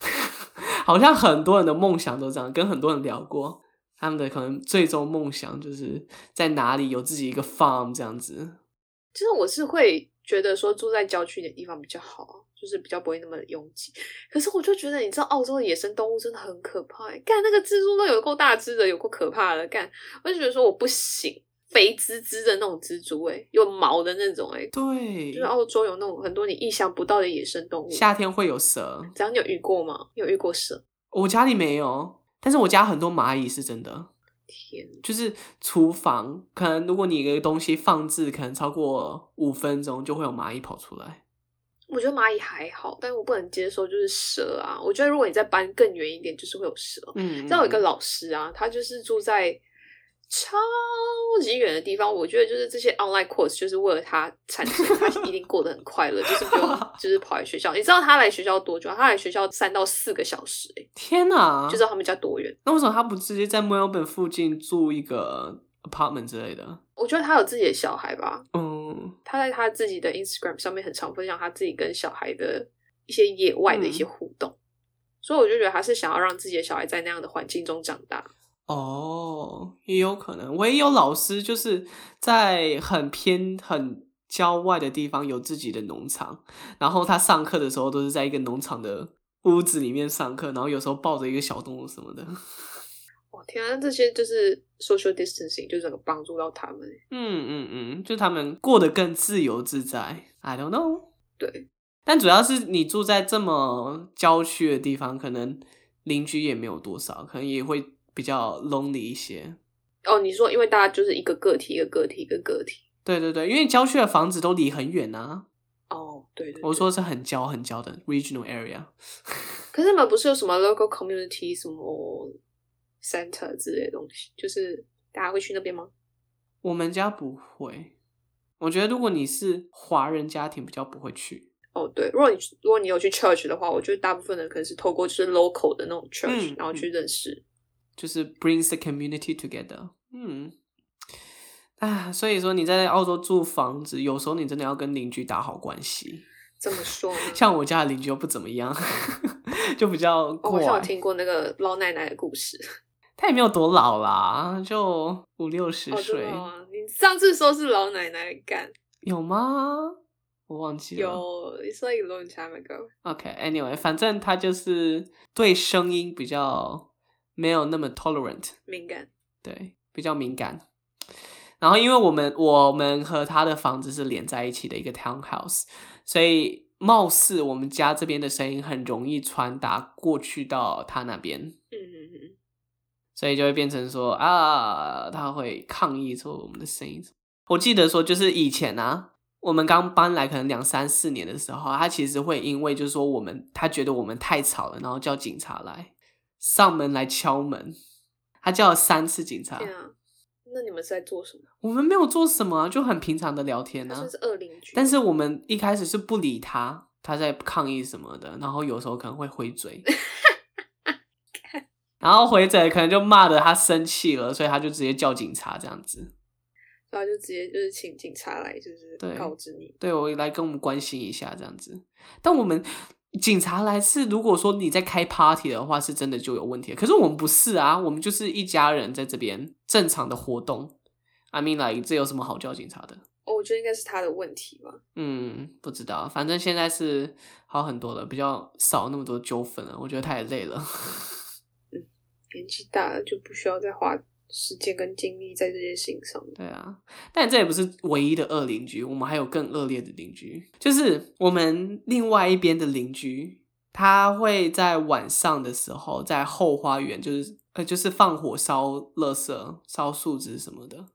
好像很多人的梦想都这样，跟很多人聊过。他们的可能最终梦想就是在哪里有自己一个 farm 这样子。其实我是会觉得说住在郊区的地方比较好，就是比较不会那么拥挤。可是我就觉得，你知道澳洲的野生动物真的很可怕。干那个蜘蛛都有够大只的，有够可怕的。干我就觉得说我不行，肥滋滋的那种蜘蛛，哎，有毛的那种，哎，对，就是澳洲有那种很多你意想不到的野生动物。夏天会有蛇，这样你有遇过吗？有遇过蛇？我家里没有。但是我家很多蚂蚁是真的，天，就是厨房可能如果你一个东西放置可能超过五分钟，就会有蚂蚁跑出来。我觉得蚂蚁还好，但是我不能接受就是蛇啊。我觉得如果你再搬更远一点，就是会有蛇。嗯，像有一个老师啊，他就是住在。超级远的地方，我觉得就是这些 online course 就是为了他产生，他 一定过得很快乐，就是不用 就是跑来学校。你知道他来学校多久？他来学校三到四个小时，欸，天哪！就知道他们家多远。那为什么他不直接在墨尔本附近住一个 apartment 之类的？我觉得他有自己的小孩吧。嗯，他在他自己的 Instagram 上面很常分享他自己跟小孩的一些野外的一些互动，嗯，所以我就觉得他是想要让自己的小孩在那样的环境中长大。哦，也有可能。我也有老师，就是在很偏、很郊外的地方有自己的农场，然后他上课的时候都是在一个农场的屋子里面上课，然后有时候抱着一个小动物什么的。我天啊，这些就是 social distancing，就整个帮助到他们。嗯嗯嗯，就他们过得更自由自在。I don't know。对，但主要是你住在这么郊区的地方，可能邻居也没有多少，可能也会。比较 lonely 一些哦，你说因为大家就是一个个体，一个个体，一个个体。对对对，因为郊区的房子都离很远啊。哦，对对，对，我说是很郊很郊的 regional area。可是你们不是有什么 local community 什么 center 之类的东西，就是大家会去那边吗？我们家不会。我觉得如果你是华人家庭，比较不会去。哦，对，如果你如果你有去 church 的话，我觉得大部分人可能是透过就是 local 的那种 church，、嗯、然后去认识。就是 brings the community together。嗯，啊，所以说你在澳洲住房子，有时候你真的要跟邻居打好关系。怎么说呢？像我家的邻居又不怎么样，就比较怪。我好像有听过那个老奶奶的故事。她也没有多老啦，就五六十岁。哦，你上次说是老奶奶干，有吗？我忘记了。有，It's like a long time ago. OK，Anyway，反正她就是对声音比较没有那么 tolerant，敏感。对，比较敏感。然后，因为我们我们和他的房子是连在一起的一个 townhouse，所以貌似我们家这边的声音很容易传达过去到他那边。嗯嗯嗯。所以就会变成说啊，他会抗议说我们的声音。我记得说，就是以前啊，我们刚搬来可能两三四年的时候，他其实会因为就是说我们，他觉得我们太吵了，然后叫警察来上门来敲门。他叫了三次警察。那你们是在做什么？我们没有做什么，就很平常的聊天呢、啊。是恶邻居。但是我们一开始是不理他，他在抗议什么的，然后有时候可能会回嘴。然后回嘴可能就骂的他生气了，所以他就直接叫警察这样子，然后就直接就是请警察来，就是告知你，对，对我来跟我们关心一下这样子。但我们警察来是如果说你在开 party 的话，是真的就有问题。可是我们不是啊，我们就是一家人在这边正常的活动。I mean like 这有什么好叫警察的？我觉得应该是他的问题吧。嗯，不知道，反正现在是好很多了，比较少那么多纠纷了。我觉得他也累了。嗯年纪大了就不需要再花时间跟精力在这件事情上。对啊，但这也不是唯一的恶邻居，我们还有更恶劣的邻居，就是我们另外一边的邻居，他会在晚上的时候在后花园，就是呃，就是放火烧垃圾、烧树枝什么的。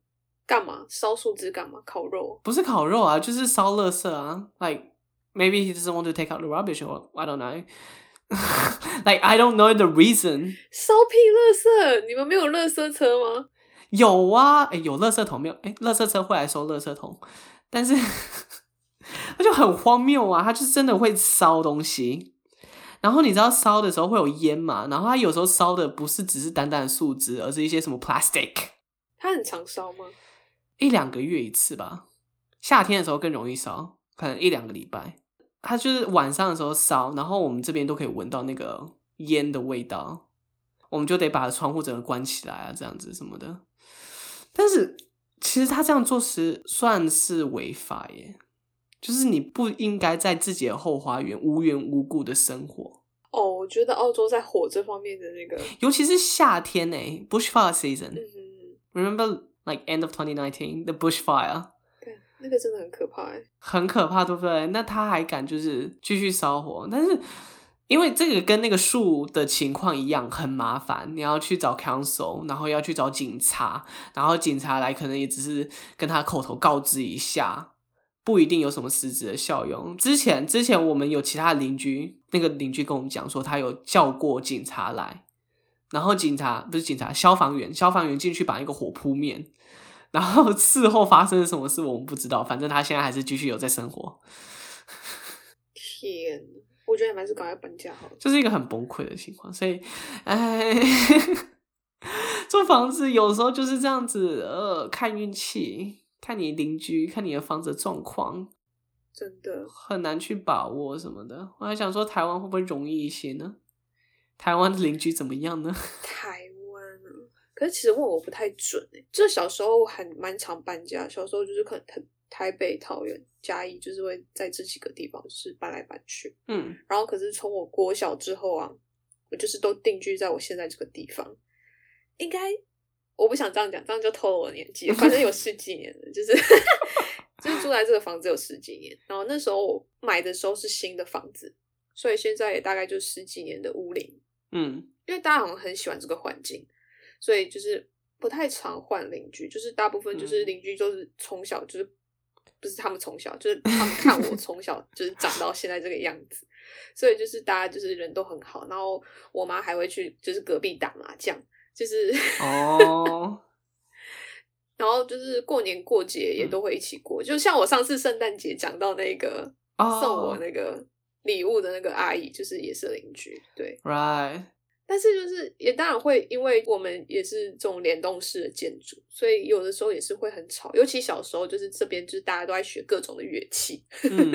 干嘛？烧树枝干嘛？烤肉？不是烤肉啊，就是烧垃圾啊。Like maybe he doesn't want to take out the rubbish or I don't know. like I don't know the reason。烧屁垃圾？你们没有垃圾车吗？有啊，哎、欸，有垃圾桶没有？哎、欸，垃圾车会来收垃圾桶，但是 他就很荒谬啊，他就真的会烧东西。然后你知道烧的时候会有烟嘛？然后他有时候烧的不是只是单单的树枝，而是一些什么 plastic。他很常烧吗？一两个月一次吧。夏天的时候更容易烧，可能一两个礼拜。他就是晚上的时候烧，然后我们这边都可以闻到那个烟的味道，我们就得把窗户整个关起来啊，这样子什么的。但是其实他这样做是算是违法耶，就是你不应该在自己的后花园无缘无故的生火。哦，我觉得澳洲在火这方面的那个，尤其是夏天诶，Bushfire season。嗯。Remember like end of 2019 the bushfire。那个真的很可怕哎，很可怕，对不对？那他还敢就是继续烧火，但是因为这个跟那个树的情况一样，很麻烦。你要去找 council，然后要去找警察，然后警察来可能也只是跟他口头告知一下，不一定有什么实质的效用。之前之前我们有其他邻居，那个邻居跟我们讲说，他有叫过警察来，然后警察不是警察，消防员，消防员进去把那个火扑灭。然后事后发生了什么事我们不知道，反正他现在还是继续有在生活。天，我觉得还是赶快搬家好了。就是一个很崩溃的情况，所以，哎，租房子有时候就是这样子，呃，看运气，看你邻居，看你的房子的状况，真的很难去把握什么的。我还想说，台湾会不会容易一些呢？台湾的邻居怎么样呢？台。可是其实问我不太准诶，就小时候还蛮常搬家，小时候就是可能台台北、桃园、嘉义，就是会在这几个地方就是搬来搬去。嗯，然后可是从我国小之后啊，我就是都定居在我现在这个地方。应该我不想这样讲，这样就透了我的年纪，反正有十几年了，就是就是住在这个房子有十几年。然后那时候我买的时候是新的房子，所以现在也大概就十几年的屋龄。嗯，因为大家好像很喜欢这个环境。所以就是不太常换邻居，就是大部分就是邻居都是从小就是不是他们从小就是他们看我从小就是 长到现在这个样子，所以就是大家就是人都很好，然后我妈还会去就是隔壁打麻将，就是哦，然后就是过年过节也都会一起过，就像我上次圣诞节讲到那个送我那个礼物的那个阿姨，就是也是邻居，对，right。但是就是也当然会，因为我们也是这种联动式的建筑，所以有的时候也是会很吵。尤其小时候，就是这边就是大家都在学各种的乐器，嗯、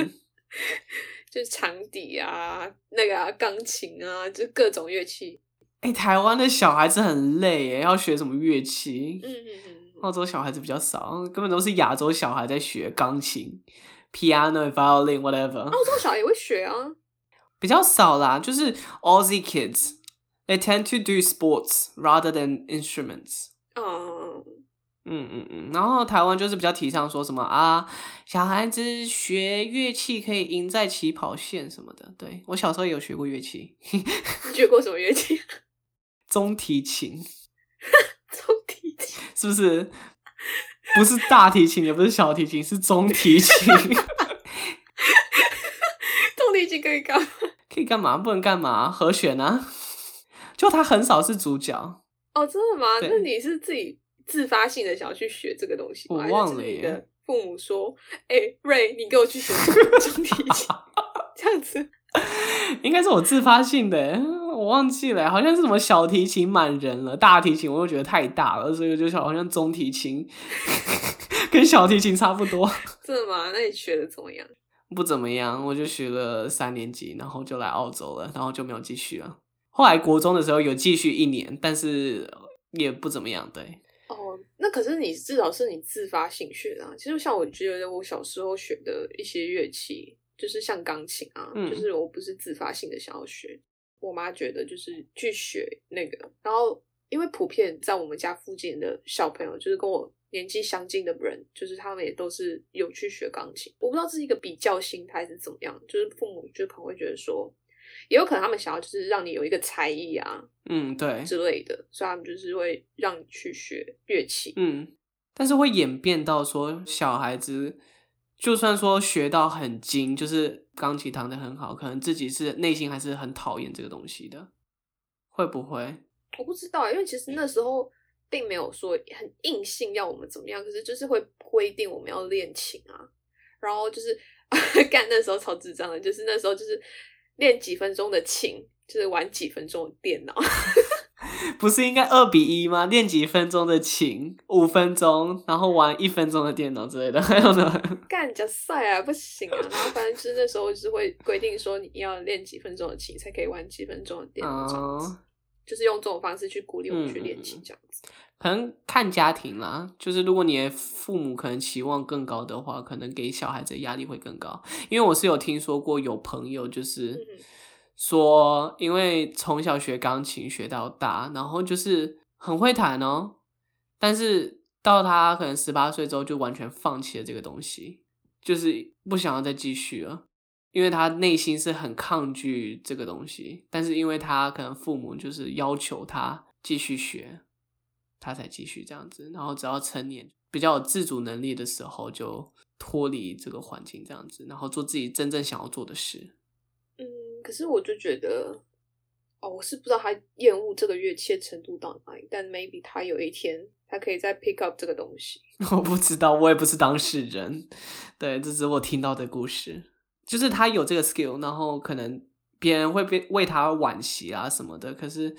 就是长笛啊、那个啊、钢琴啊，就各种乐器。哎、欸，台湾的小孩子很累耶，要学什么乐器？嗯嗯嗯。澳洲小孩子比较少，根本都是亚洲小孩在学钢琴、piano、violin、whatever。澳洲小孩也会学啊，比较少啦，就是 Aussie kids。They tend to do sports rather than instruments. 嗯嗯嗯嗯，然后台湾就是比较提倡说什么啊，小孩子学乐器可以赢在起跑线什么的。对，我小时候也有学过乐器。你学过什么乐器？中提琴。中提琴是不是？不是大提琴，也不是小提琴，是中提琴。中提琴可以干嘛？可以干嘛？不能干嘛？和弦啊。就他很少是主角哦，真的吗？那你是自己自发性的想要去学这个东西吗？我忘了耶。父母说：“哎、欸，瑞，你给我去学中提琴。”这样子，应该是我自发性的，我忘记了，好像是什么小提琴满人了，大提琴我又觉得太大了，所以就好像中提琴 跟小提琴差不多。真的吗？那你学的怎么样？不怎么样，我就学了三年级，然后就来澳洲了，然后就没有继续了。后来国中的时候有继续一年，但是也不怎么样。对，哦，那可是你至少是你自发性学的啊。其实像我觉得我小时候学的一些乐器，就是像钢琴啊，嗯，就是我不是自发性的想要学，我妈觉得就是去学那个。然后因为普遍在我们家附近的小朋友，就是跟我年纪相近的人，就是他们也都是有去学钢琴。我不知道这是一个比较心态是怎么样，就是父母就可能会觉得说。也有可能他们想要就是让你有一个才艺啊，嗯，对之类的，所以他们就是会让你去学乐器，嗯，但是会演变到说小孩子就算说学到很精，就是钢琴弹得很好，可能自己是内心还是很讨厌这个东西的，会不会？我不知道，因为其实那时候并没有说很硬性要我们怎么样，可是就是会规定我们要练琴啊，然后就是 干那时候超智障的，就是那时候就是。练几分钟的琴，就是玩几分钟的电脑，不是应该二比一吗？练几分钟的琴，五分钟，然后玩一分钟的电脑之类的，还有呢？干加赛啊，不行啊！然后反正就是那时候就是会规定说，你要练几分钟的琴，才可以玩几分钟的电脑，这样子，uh, 就是用这种方式去鼓励我们去练琴，这样子。嗯可能看家庭啦，就是如果你的父母可能期望更高的话，可能给小孩子的压力会更高。因为我是有听说过有朋友就是说，因为从小学钢琴学到大，然后就是很会弹哦，但是到他可能十八岁之后就完全放弃了这个东西，就是不想要再继续了，因为他内心是很抗拒这个东西，但是因为他可能父母就是要求他继续学。他才继续这样子，然后只要成年比较有自主能力的时候，就脱离这个环境这样子，然后做自己真正想要做的事。嗯，可是我就觉得，哦，我是不知道他厌恶这个乐器的程度到哪里，但 maybe 他有一天他可以再 pick up 这个东西。我不知道，我也不是当事人。对，这是我听到的故事，就是他有这个 skill，然后可能别人会被为他惋惜啊什么的，可是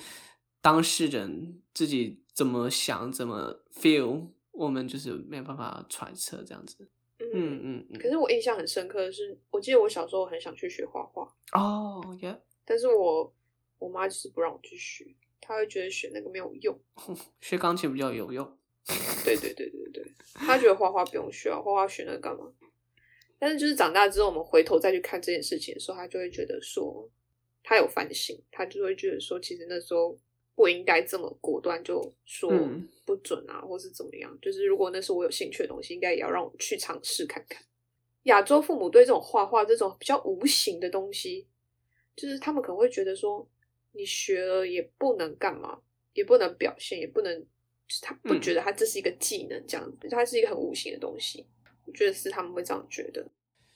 当事人自己。怎么想，怎么 feel，我们就是没有办法揣测这样子。嗯嗯嗯。可是我印象很深刻的是，我记得我小时候很想去学画画。哦，yeah。但是我我妈就是不让我去学，她会觉得学那个没有用。学钢琴比较有用。对对对对对，她觉得画画不用学啊，画画学那个干嘛？但是就是长大之后，我们回头再去看这件事情的时候，她就会觉得说，她有反省，她就会觉得说，其实那时候。不应该这么果断就说不准啊，嗯、或是怎么样？就是如果那是我有兴趣的东西，应该也要让我去尝试看看。亚洲父母对这种画画这种比较无形的东西，就是他们可能会觉得说，你学了也不能干嘛，也不能表现，也不能，就是、他不觉得他这是一个技能，这样子，它是一个很无形的东西。我觉得是他们会这样觉得，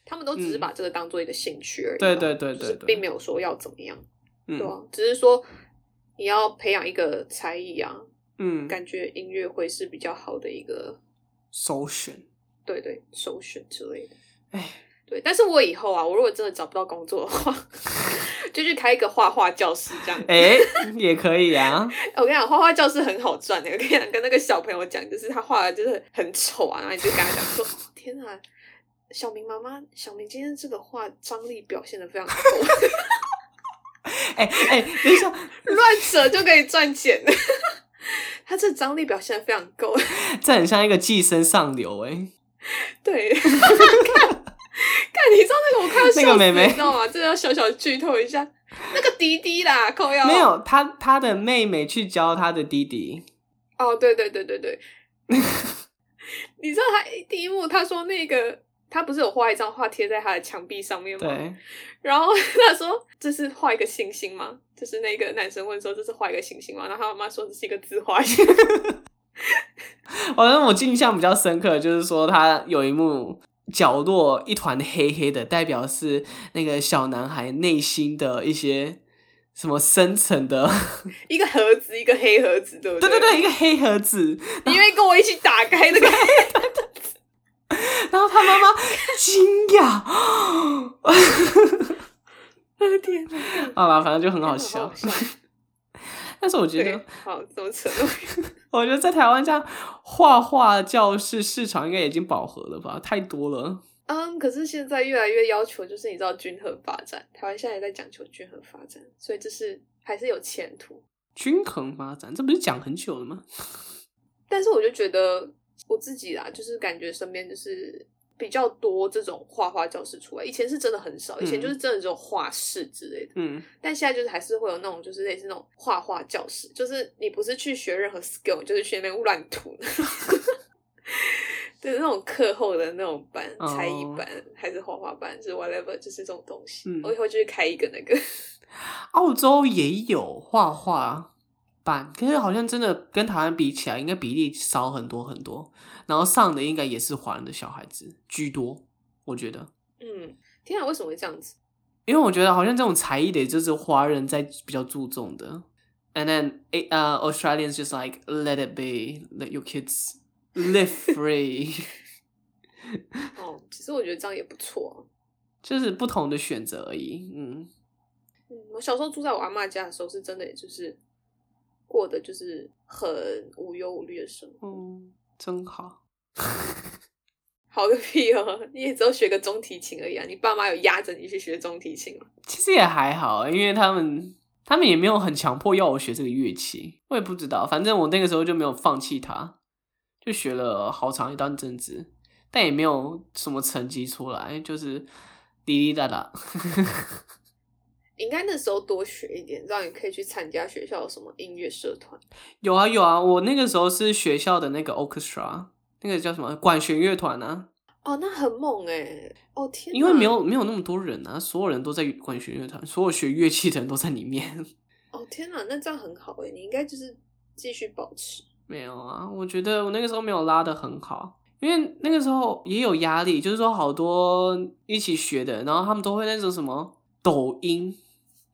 他们都只是把这个当做一个兴趣而已，对对对对，就是并没有说要怎么样，对吧？只是说。你要培养一个才艺啊，嗯，感觉音乐会是比较好的一个首选，对对，首选之类的。哎，对，但是我以后啊，我如果真的找不到工作的话，就去开一个画画教室这样子。哎、欸，也可以啊。我跟你讲，画画教室很好赚的。我跟你讲，跟那个小朋友讲，就是他画的就是很丑啊，然后你就跟他讲说：“ 天啊，小明妈妈，小明今天这个画张力表现的非常够。”哎哎，等一下，乱扯就可以赚钱。他这张力表现的非常够，这很像一个寄生上流哎、欸。对，看，看，你知道那个我看到那个，妹妹你知道吗？这要小小剧透一下，那个弟弟啦，靠腰。没有他，他的妹妹去教他的弟弟。哦，对对对对对，你知道他第一幕他说那个。他不是有画一张画贴在他的墙壁上面吗？对。然后他说：“这是画一个星星吗？”就是那个男生问说：“这是画一个星星吗？”然后他妈妈说：“这是一个自画像。”反正我印象比较深刻，就是说他有一幕角落一团黑黑的，代表是那个小男孩内心的一些什么深层的 一个盒子，一个黑盒子，对不对？对对对，一个黑盒子。你愿意跟我一起打开那个黑盒子？然后他妈妈惊讶，我的天哪！好吧，反正就很好笑。好笑但是我觉得，好怎么扯？我觉得在台湾这样画画教室市场应该已经饱和了吧？太多了。嗯，可是现在越来越要求，就是你知道均衡发展。台湾现在也在讲求均衡发展，所以这是还是有前途。均衡发展，这不是讲很久了吗？但是我就觉得。我自己啦，就是感觉身边就是比较多这种画画教室出来。以前是真的很少，以前就是真的只有画室之类的。嗯，但现在就是还是会有那种就是类似那种画画教室，就是你不是去学任何 skill，就是去那边乱涂，就是那种课后的那种班，才艺班还是画画班，就是 whatever，就是这种东西。嗯，我以后就去开一个那个。澳洲也有画画。可是好像真的跟台湾比起来，应该比例少很多很多。然后上的应该也是华人的小孩子居多，我觉得。嗯，天啊，为什么会这样子？因为我觉得好像这种才艺的，就是华人在比较注重的。And then, uh, Australians just like let it be, let your kids live free。哦，其实我觉得这样也不错，就是不同的选择而已。嗯嗯，我小时候住在我阿妈家的时候，是真的，也就是。过的就是很无忧无虑的生活，嗯，真好，好个屁哦！你也只有学个中提琴而已啊！你爸妈有压着你去学中提琴吗？其实也还好，因为他们他们也没有很强迫要我学这个乐器，我也不知道，反正我那个时候就没有放弃它，就学了好长一段阵子，但也没有什么成绩出来，就是滴滴答答。应该那时候多学一点，让你可以去参加学校的什么音乐社团。有啊有啊，我那个时候是学校的那个 orchestra，那个叫什么管弦乐团啊。哦，那很猛哎！哦天，因为没有没有那么多人啊，所有人都在管弦乐团，所有学乐器的人都在里面。哦天哪，那这样很好哎，你应该就是继续保持。没有啊，我觉得我那个时候没有拉的很好，因为那个时候也有压力，就是说好多一起学的，然后他们都会那种什么抖音。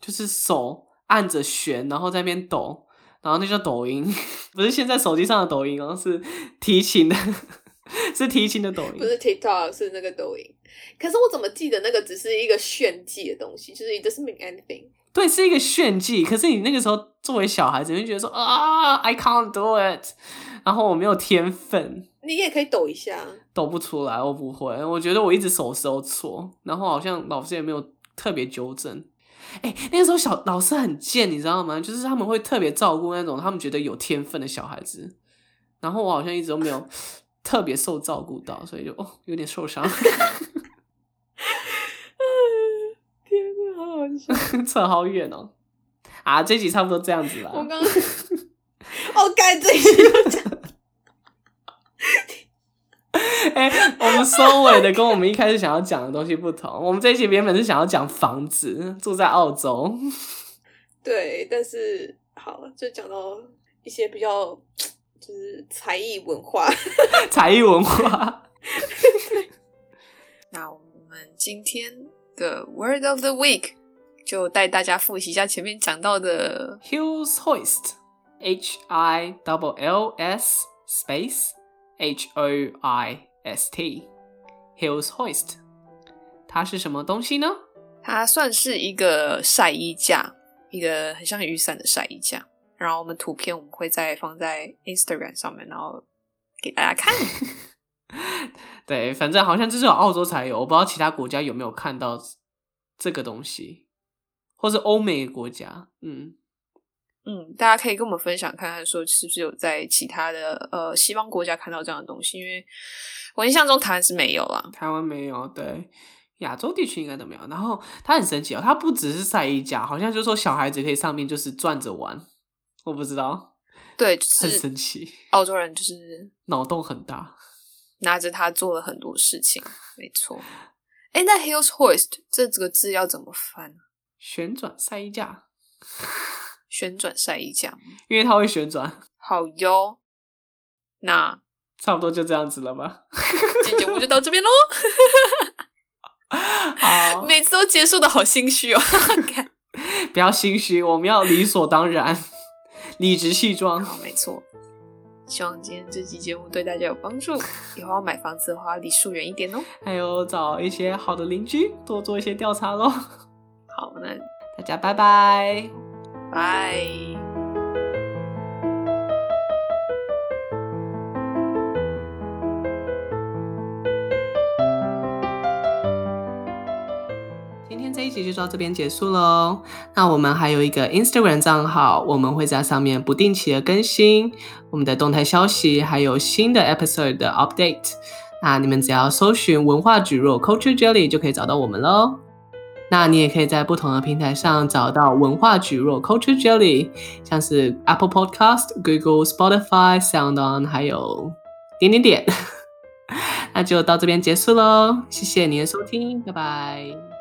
就是手按着弦，然后在那边抖，然后那叫抖音，不是现在手机上的抖音哦，是提琴的，是提琴的抖音，不是 TikTok，是那个抖音。可是我怎么记得那个只是一个炫技的东西，就是 it doesn't mean anything。对，是一个炫技。可是你那个时候作为小孩子，你就觉得说啊，I can't do it，然后我没有天分。你也可以抖一下，抖不出来，我不会。我觉得我一直手势都错，然后好像老师也没有特别纠正。哎、欸，那个时候小老师很贱，你知道吗？就是他们会特别照顾那种他们觉得有天分的小孩子，然后我好像一直都没有 特别受照顾到，所以就哦有点受伤。天哪，好好笑，扯好远哦！啊，这集差不多这样子了。我刚刚哦，该这一集 哎、欸，我们收尾的跟我们一开始想要讲的东西不同。我们这一期原本是想要讲房子，住在澳洲。对，但是好，就讲到一些比较就是才艺文化，才艺文化。那我们今天的 Word of the Week 就带大家复习一下前面讲到的 Hills Hoist，H I double L S space H O I。S T Hills Hoist，它是什么东西呢？它算是一个晒衣架，一个很像雨伞的晒衣架。然后我们图片我们会再放在 Instagram 上面，然后给大家看。对，反正好像只有澳洲才有，我不知道其他国家有没有看到这个东西，或是欧美国家。嗯嗯，大家可以跟我们分享看看，说是不是有在其他的呃西方国家看到这样的东西？因为我印象中台湾是没有啦，台湾没有，对，亚洲地区应该都没有。然后它很神奇哦，它不只是晒衣架，好像就是说小孩子可以上面就是转着玩，我不知道，对，就是、很神奇。澳洲人就是脑洞很大。拿着它做了很多事情，没错。哎，那 Hills Hoist 这几个字要怎么翻？旋转晒衣架，旋转晒衣架，因为它会旋转。好哟，那差不多就这样子了吧？今天节目就到这边喽。好，每次都结束的好心虚哦。不要心虚，我们要理所当然，理直气壮。好，没错。希望今天这期节目对大家有帮助。以后要买房子的话，离树远一点哦。还有找一些好的邻居，多做一些调查喽。好，那大家拜拜，拜。就到这边结束喽。那我们还有一个 Instagram 账号，我们会在上面不定期的更新我们的动态消息，还有新的 episode 的 update。那你们只要搜寻文化蒟蒻 Culture Jelly 就可以找到我们喽。那你也可以在不同的平台上找到文化蒟蒻 Culture Jelly，像是 Apple Podcast、Google、Spotify、SoundOn，还有点点点。那就到这边结束喽，谢谢你的收听，拜拜。